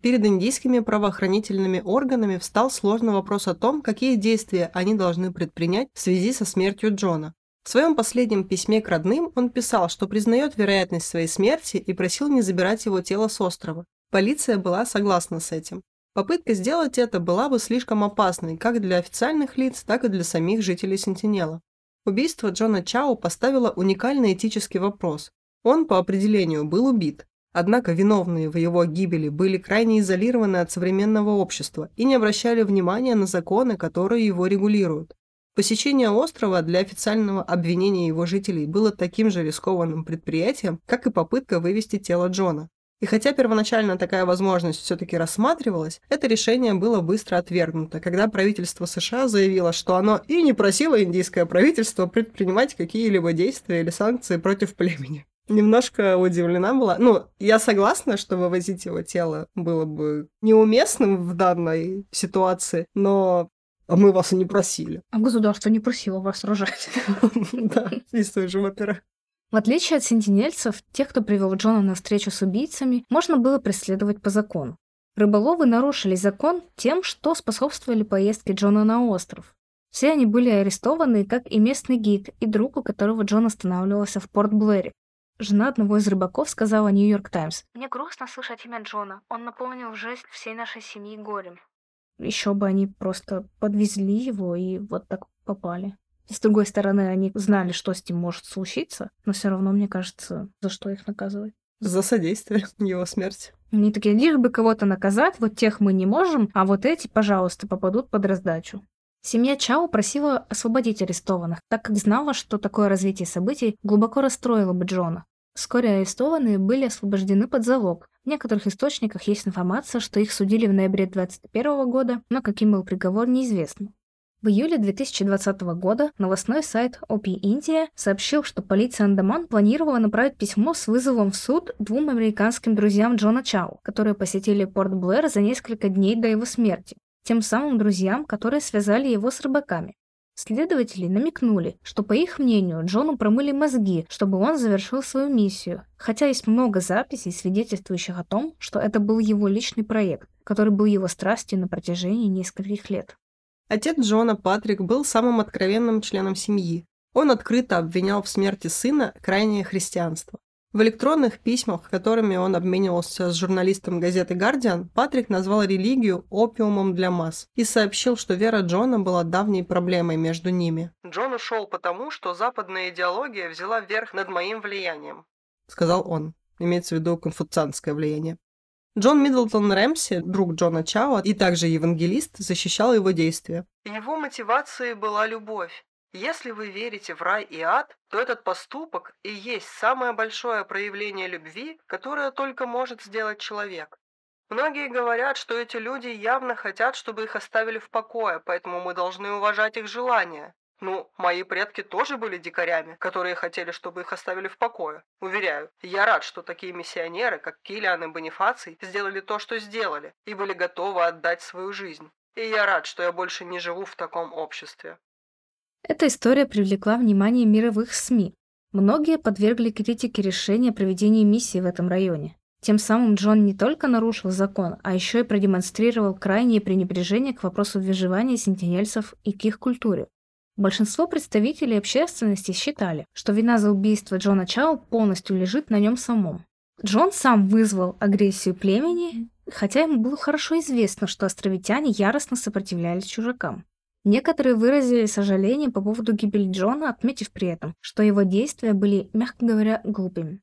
Перед индийскими правоохранительными органами встал сложный вопрос о том, какие действия они должны предпринять в связи со смертью Джона. В своем последнем письме к родным он писал, что признает вероятность своей смерти и просил не забирать его тело с острова. Полиция была согласна с этим. Попытка сделать это была бы слишком опасной как для официальных лиц, так и для самих жителей Сентинела. Убийство Джона Чао поставило уникальный этический вопрос. Он, по определению, был убит, Однако виновные в его гибели были крайне изолированы от современного общества и не обращали внимания на законы, которые его регулируют. Посещение острова для официального обвинения его жителей было таким же рискованным предприятием, как и попытка вывести тело Джона. И хотя первоначально такая возможность все-таки рассматривалась, это решение было быстро отвергнуто, когда правительство США заявило, что оно и не просило индийское правительство предпринимать какие-либо действия или санкции против племени. Немножко удивлена была. Ну, я согласна, что вывозить его тело было бы неуместным в данной ситуации, но а мы вас и не просили. А государство не просило вас рожать. Да, из той же оперы. В отличие от сентинельцев, тех, кто привел Джона на встречу с убийцами, можно было преследовать по закону. Рыболовы нарушили закон тем, что способствовали поездке Джона на остров. Все они были арестованы, как и местный гид, и друг, у которого Джон останавливался в Порт-Блэре. Жена одного из рыбаков сказала Нью-Йорк Таймс. «Мне грустно слышать имя Джона. Он наполнил жизнь всей нашей семьи горем». Еще бы они просто подвезли его и вот так попали. С другой стороны, они знали, что с ним может случиться, но все равно, мне кажется, за что их наказывать? За содействие его смерти. Они такие, лишь бы кого-то наказать, вот тех мы не можем, а вот эти, пожалуйста, попадут под раздачу. Семья Чао просила освободить арестованных, так как знала, что такое развитие событий глубоко расстроило бы Джона. Вскоре арестованные были освобождены под залог. В некоторых источниках есть информация, что их судили в ноябре 2021 года, но каким был приговор, неизвестно. В июле 2020 года новостной сайт OP India сообщил, что полиция Андаман планировала направить письмо с вызовом в суд двум американским друзьям Джона Чао, которые посетили Порт Блэр за несколько дней до его смерти, тем самым друзьям, которые связали его с рыбаками. Следователи намекнули, что, по их мнению, Джону промыли мозги, чтобы он завершил свою миссию, хотя есть много записей, свидетельствующих о том, что это был его личный проект, который был его страстью на протяжении нескольких лет. Отец Джона, Патрик, был самым откровенным членом семьи. Он открыто обвинял в смерти сына крайнее христианство. В электронных письмах, которыми он обменивался с журналистом газеты «Гардиан», Патрик назвал религию опиумом для масс и сообщил, что вера Джона была давней проблемой между ними. «Джон ушел потому, что западная идеология взяла верх над моим влиянием», — сказал он. Имеется в виду конфуцианское влияние. Джон Миддлтон Рэмси, друг Джона Чао и также евангелист, защищал его действия. Его мотивацией была любовь. Если вы верите в рай и ад, то этот поступок и есть самое большое проявление любви, которое только может сделать человек. Многие говорят, что эти люди явно хотят, чтобы их оставили в покое, поэтому мы должны уважать их желания. Ну, мои предки тоже были дикарями, которые хотели, чтобы их оставили в покое. Уверяю, я рад, что такие миссионеры, как Килиан и Бонифаций, сделали то, что сделали, и были готовы отдать свою жизнь. И я рад, что я больше не живу в таком обществе. Эта история привлекла внимание мировых СМИ. Многие подвергли критике решения о проведении миссии в этом районе. Тем самым Джон не только нарушил закон, а еще и продемонстрировал крайнее пренебрежение к вопросу выживания сентинельцев и к их культуре. Большинство представителей общественности считали, что вина за убийство Джона Чао полностью лежит на нем самом. Джон сам вызвал агрессию племени, хотя ему было хорошо известно, что островитяне яростно сопротивлялись чужакам. Некоторые выразили сожаление по поводу гибели Джона, отметив при этом, что его действия были, мягко говоря, глупыми.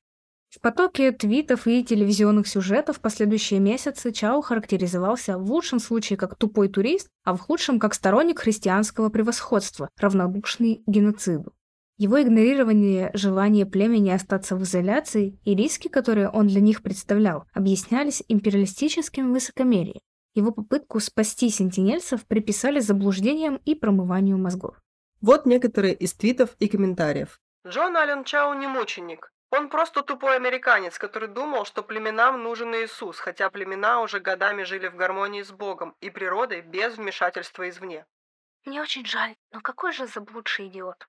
В потоке твитов и телевизионных сюжетов последующие месяцы Чао характеризовался в лучшем случае как тупой турист, а в худшем как сторонник христианского превосходства, равнодушный геноциду. Его игнорирование желания племени остаться в изоляции и риски, которые он для них представлял, объяснялись империалистическим высокомерием. Его попытку спасти сентинельцев приписали заблуждениям и промыванию мозгов. Вот некоторые из твитов и комментариев. Джон Аллен Чао не мученик. Он просто тупой американец, который думал, что племенам нужен Иисус, хотя племена уже годами жили в гармонии с Богом и природой без вмешательства извне. Мне очень жаль, но какой же заблудший идиот.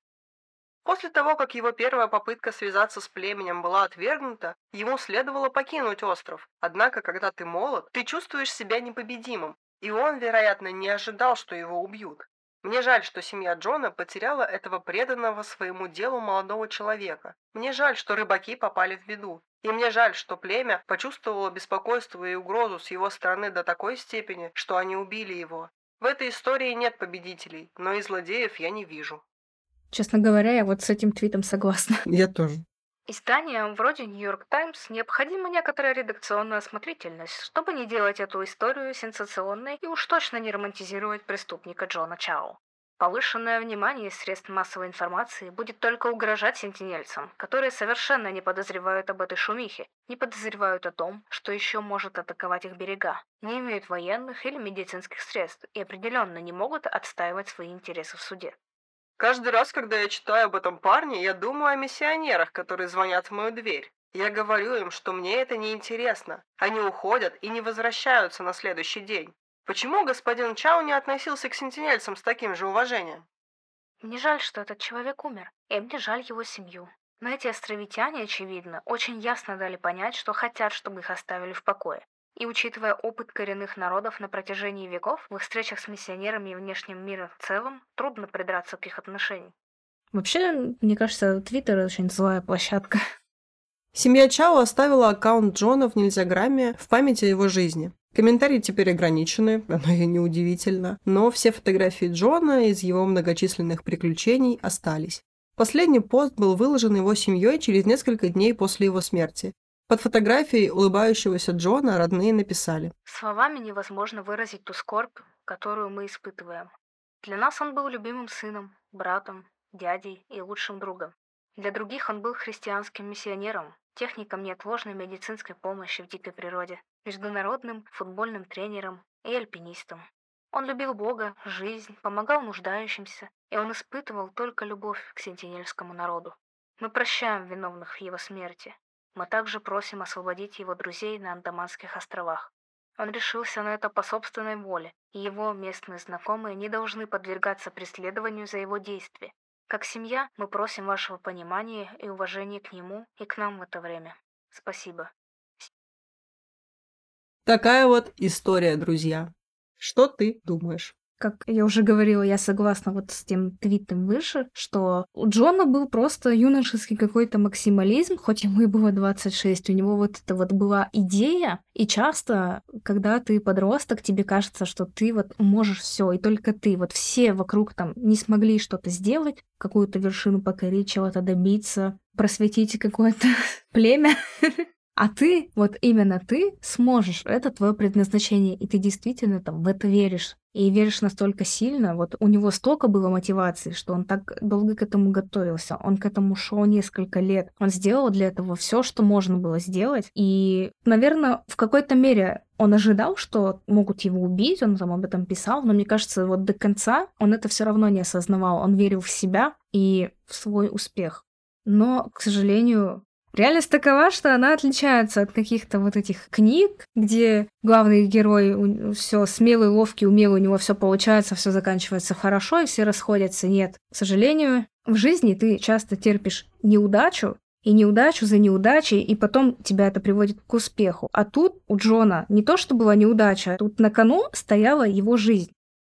После того, как его первая попытка связаться с племенем была отвергнута, ему следовало покинуть остров. Однако, когда ты молод, ты чувствуешь себя непобедимым, и он, вероятно, не ожидал, что его убьют. Мне жаль, что семья Джона потеряла этого преданного своему делу молодого человека. Мне жаль, что рыбаки попали в беду. И мне жаль, что племя почувствовало беспокойство и угрозу с его стороны до такой степени, что они убили его. В этой истории нет победителей, но и злодеев я не вижу. Честно говоря, я вот с этим твитом согласна. Я тоже. Изданиям вроде Нью-Йорк Таймс необходима некоторая редакционная осмотрительность, чтобы не делать эту историю сенсационной и уж точно не романтизировать преступника Джона Чао. Повышенное внимание средств массовой информации будет только угрожать сентинельцам, которые совершенно не подозревают об этой шумихе, не подозревают о том, что еще может атаковать их берега, не имеют военных или медицинских средств и определенно не могут отстаивать свои интересы в суде. Каждый раз, когда я читаю об этом парне, я думаю о миссионерах, которые звонят в мою дверь. Я говорю им, что мне это не интересно. Они уходят и не возвращаются на следующий день. Почему господин Чао не относился к сентинельцам с таким же уважением? Мне жаль, что этот человек умер, и мне жаль его семью. Но эти островитяне, очевидно, очень ясно дали понять, что хотят, чтобы их оставили в покое. И учитывая опыт коренных народов на протяжении веков, в их встречах с миссионерами и внешним миром в целом, трудно придраться к их отношениям. Вообще, мне кажется, Твиттер очень злая площадка. Семья Чао оставила аккаунт Джона в нельзяграмме в память о его жизни. Комментарии теперь ограничены, оно и неудивительно, но все фотографии Джона из его многочисленных приключений остались. Последний пост был выложен его семьей через несколько дней после его смерти. Под фотографией улыбающегося Джона родные написали «Словами невозможно выразить ту скорбь, которую мы испытываем. Для нас он был любимым сыном, братом, дядей и лучшим другом. Для других он был христианским миссионером, техником неотложной медицинской помощи в дикой природе, международным футбольным тренером и альпинистом. Он любил Бога, жизнь, помогал нуждающимся, и он испытывал только любовь к сентинельскому народу. Мы прощаем виновных в его смерти. Мы также просим освободить его друзей на Андаманских островах. Он решился на это по собственной воле, и его местные знакомые не должны подвергаться преследованию за его действия. Как семья мы просим вашего понимания и уважения к нему и к нам в это время. Спасибо. Такая вот история, друзья. Что ты думаешь? Как я уже говорила, я согласна вот с тем твитом выше, что у Джона был просто юношеский какой-то максимализм, хоть ему и было 26, у него вот это вот была идея, и часто, когда ты подросток, тебе кажется, что ты вот можешь все, и только ты, вот все вокруг там не смогли что-то сделать, какую-то вершину покорить, чего-то добиться, просветить какое-то племя, А ты, вот именно ты, сможешь. Это твое предназначение, и ты действительно там в это веришь. И веришь настолько сильно, вот у него столько было мотивации, что он так долго к этому готовился. Он к этому шел несколько лет. Он сделал для этого все, что можно было сделать. И, наверное, в какой-то мере он ожидал, что могут его убить, он там об этом писал, но мне кажется, вот до конца он это все равно не осознавал. Он верил в себя и в свой успех. Но, к сожалению, Реальность такова, что она отличается от каких-то вот этих книг, где главный герой все смелый, ловкий, умелый, у него все получается, все заканчивается хорошо, и все расходятся. Нет, к сожалению, в жизни ты часто терпишь неудачу, и неудачу за неудачей, и потом тебя это приводит к успеху. А тут у Джона не то, что была неудача, тут на кону стояла его жизнь.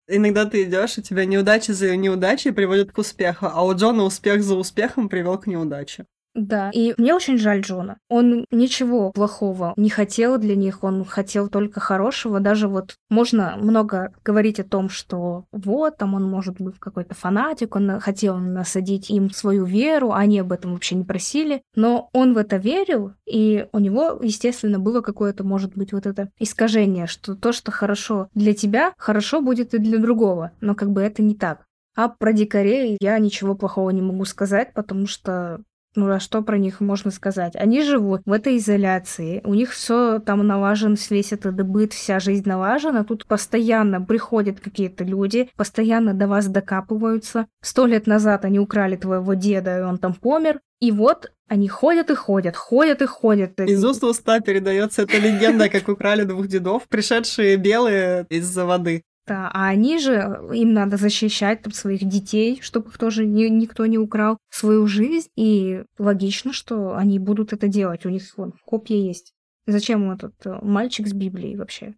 Иногда ты идешь, и тебя неудачи за неудачей приводят к успеху, а у Джона успех за успехом привел к неудаче. Да, и мне очень жаль Джона. Он ничего плохого не хотел для них, он хотел только хорошего. Даже вот можно много говорить о том, что вот, там он может быть какой-то фанатик, он хотел насадить им свою веру, а они об этом вообще не просили. Но он в это верил, и у него, естественно, было какое-то, может быть, вот это искажение, что то, что хорошо для тебя, хорошо будет и для другого. Но как бы это не так. А про дикарей я ничего плохого не могу сказать, потому что ну а что про них можно сказать? Они живут в этой изоляции, у них все там налажен, весь этот быт, вся жизнь налажена, тут постоянно приходят какие-то люди, постоянно до вас докапываются. Сто лет назад они украли твоего деда, и он там помер, и вот они ходят и ходят, ходят и ходят. Из уст в уста передается эта легенда, как украли двух дедов, пришедшие белые из-за воды. Да, а они же, им надо защищать там, своих детей, чтобы их тоже ни, никто не украл, свою жизнь, и логично, что они будут это делать, у них вон, копья есть. Зачем этот э, мальчик с Библией вообще?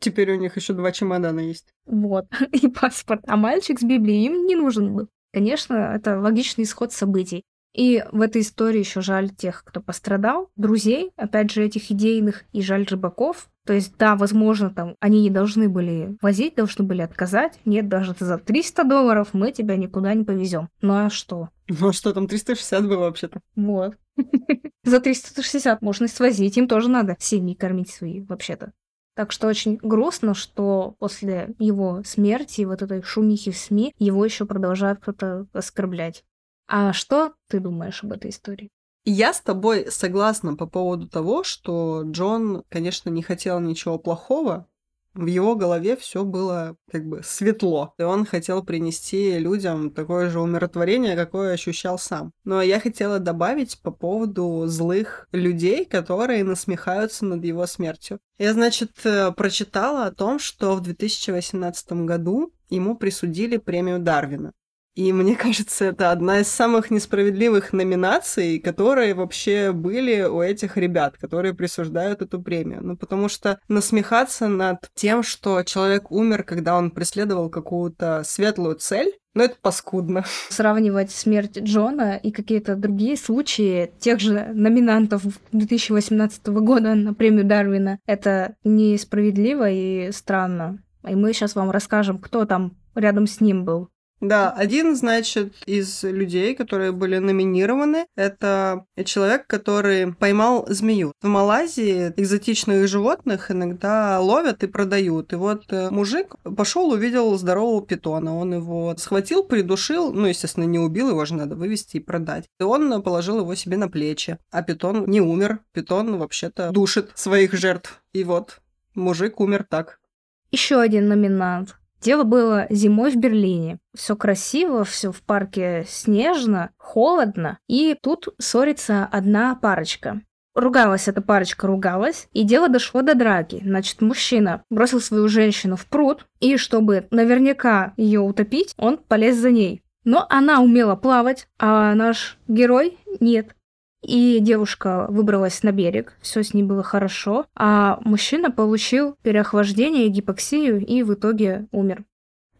Теперь у них еще два чемодана есть. Вот, и паспорт. А мальчик с Библией им не нужен был. Конечно, это логичный исход событий. И в этой истории еще жаль тех, кто пострадал, друзей, опять же, этих идейных, и жаль рыбаков. То есть, да, возможно, там они не должны были возить, должны были отказать. Нет, даже за 300 долларов мы тебя никуда не повезем. Ну а что? Ну а что, там 360 было вообще-то? Вот. За 360 можно свозить, им тоже надо семьи кормить свои, вообще-то. Так что очень грустно, что после его смерти вот этой шумихи в СМИ его еще продолжает кто-то оскорблять. А что ты думаешь об этой истории? Я с тобой согласна по поводу того, что Джон, конечно, не хотел ничего плохого, в его голове все было как бы светло. И он хотел принести людям такое же умиротворение, какое ощущал сам. Но я хотела добавить по поводу злых людей, которые насмехаются над его смертью. Я, значит, э, прочитала о том, что в 2018 году ему присудили премию Дарвина. И мне кажется, это одна из самых несправедливых номинаций, которые вообще были у этих ребят, которые присуждают эту премию. Ну, потому что насмехаться над тем, что человек умер, когда он преследовал какую-то светлую цель, ну, это паскудно. Сравнивать смерть Джона и какие-то другие случаи тех же номинантов 2018 года на премию Дарвина, это несправедливо и странно. И мы сейчас вам расскажем, кто там рядом с ним был. Да, один, значит, из людей, которые были номинированы, это человек, который поймал змею. В Малайзии экзотичных животных иногда ловят и продают. И вот э, мужик пошел, увидел здорового питона. Он его схватил, придушил, ну, естественно, не убил, его же надо вывести и продать. И он положил его себе на плечи. А питон не умер. Питон вообще-то душит своих жертв. И вот мужик умер так. Еще один номинант Дело было зимой в Берлине. Все красиво, все в парке снежно, холодно. И тут ссорится одна парочка. Ругалась эта парочка, ругалась, и дело дошло до драки. Значит, мужчина бросил свою женщину в пруд, и чтобы наверняка ее утопить, он полез за ней. Но она умела плавать, а наш герой нет. И девушка выбралась на берег, все с ней было хорошо, а мужчина получил переохлаждение, гипоксию и в итоге умер.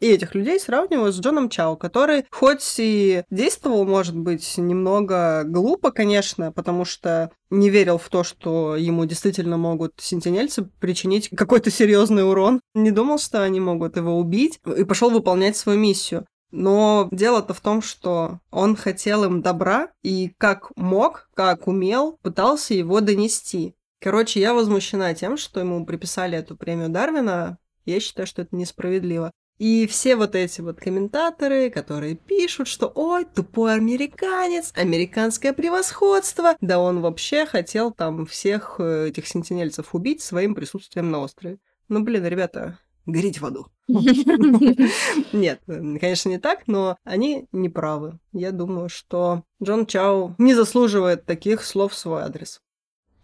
И этих людей сравниваю с Джоном Чао, который хоть и действовал, может быть, немного глупо, конечно, потому что не верил в то, что ему действительно могут сентинельцы причинить какой-то серьезный урон, не думал, что они могут его убить, и пошел выполнять свою миссию. Но дело-то в том, что он хотел им добра и как мог, как умел, пытался его донести. Короче, я возмущена тем, что ему приписали эту премию Дарвина. Я считаю, что это несправедливо. И все вот эти вот комментаторы, которые пишут, что «Ой, тупой американец, американское превосходство», да он вообще хотел там всех э, этих сентинельцев убить своим присутствием на острове. Ну, блин, ребята, гореть в аду. Нет, конечно, не так, но они не правы. Я думаю, что Джон Чао не заслуживает таких слов в свой адрес.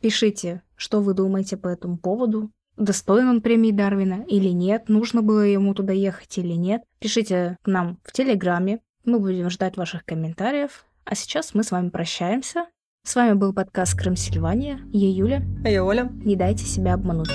Пишите, что вы думаете по этому поводу. Достоин он премии Дарвина или нет? Нужно было ему туда ехать или нет? Пишите к нам в Телеграме. Мы будем ждать ваших комментариев. А сейчас мы с вами прощаемся. С вами был подкаст Крым Сильвания. Я Юля. А я Оля. Не дайте себя обмануть.